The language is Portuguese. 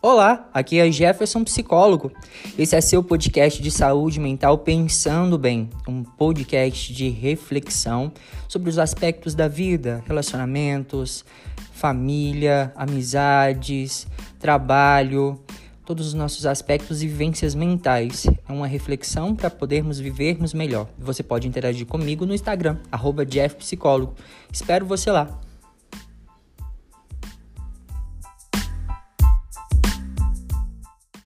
Olá, aqui é Jefferson Psicólogo. Esse é seu podcast de saúde mental Pensando Bem, um podcast de reflexão sobre os aspectos da vida, relacionamentos, família, amizades, trabalho, todos os nossos aspectos e vivências mentais. É uma reflexão para podermos vivermos melhor. Você pode interagir comigo no Instagram, arroba Espero você lá.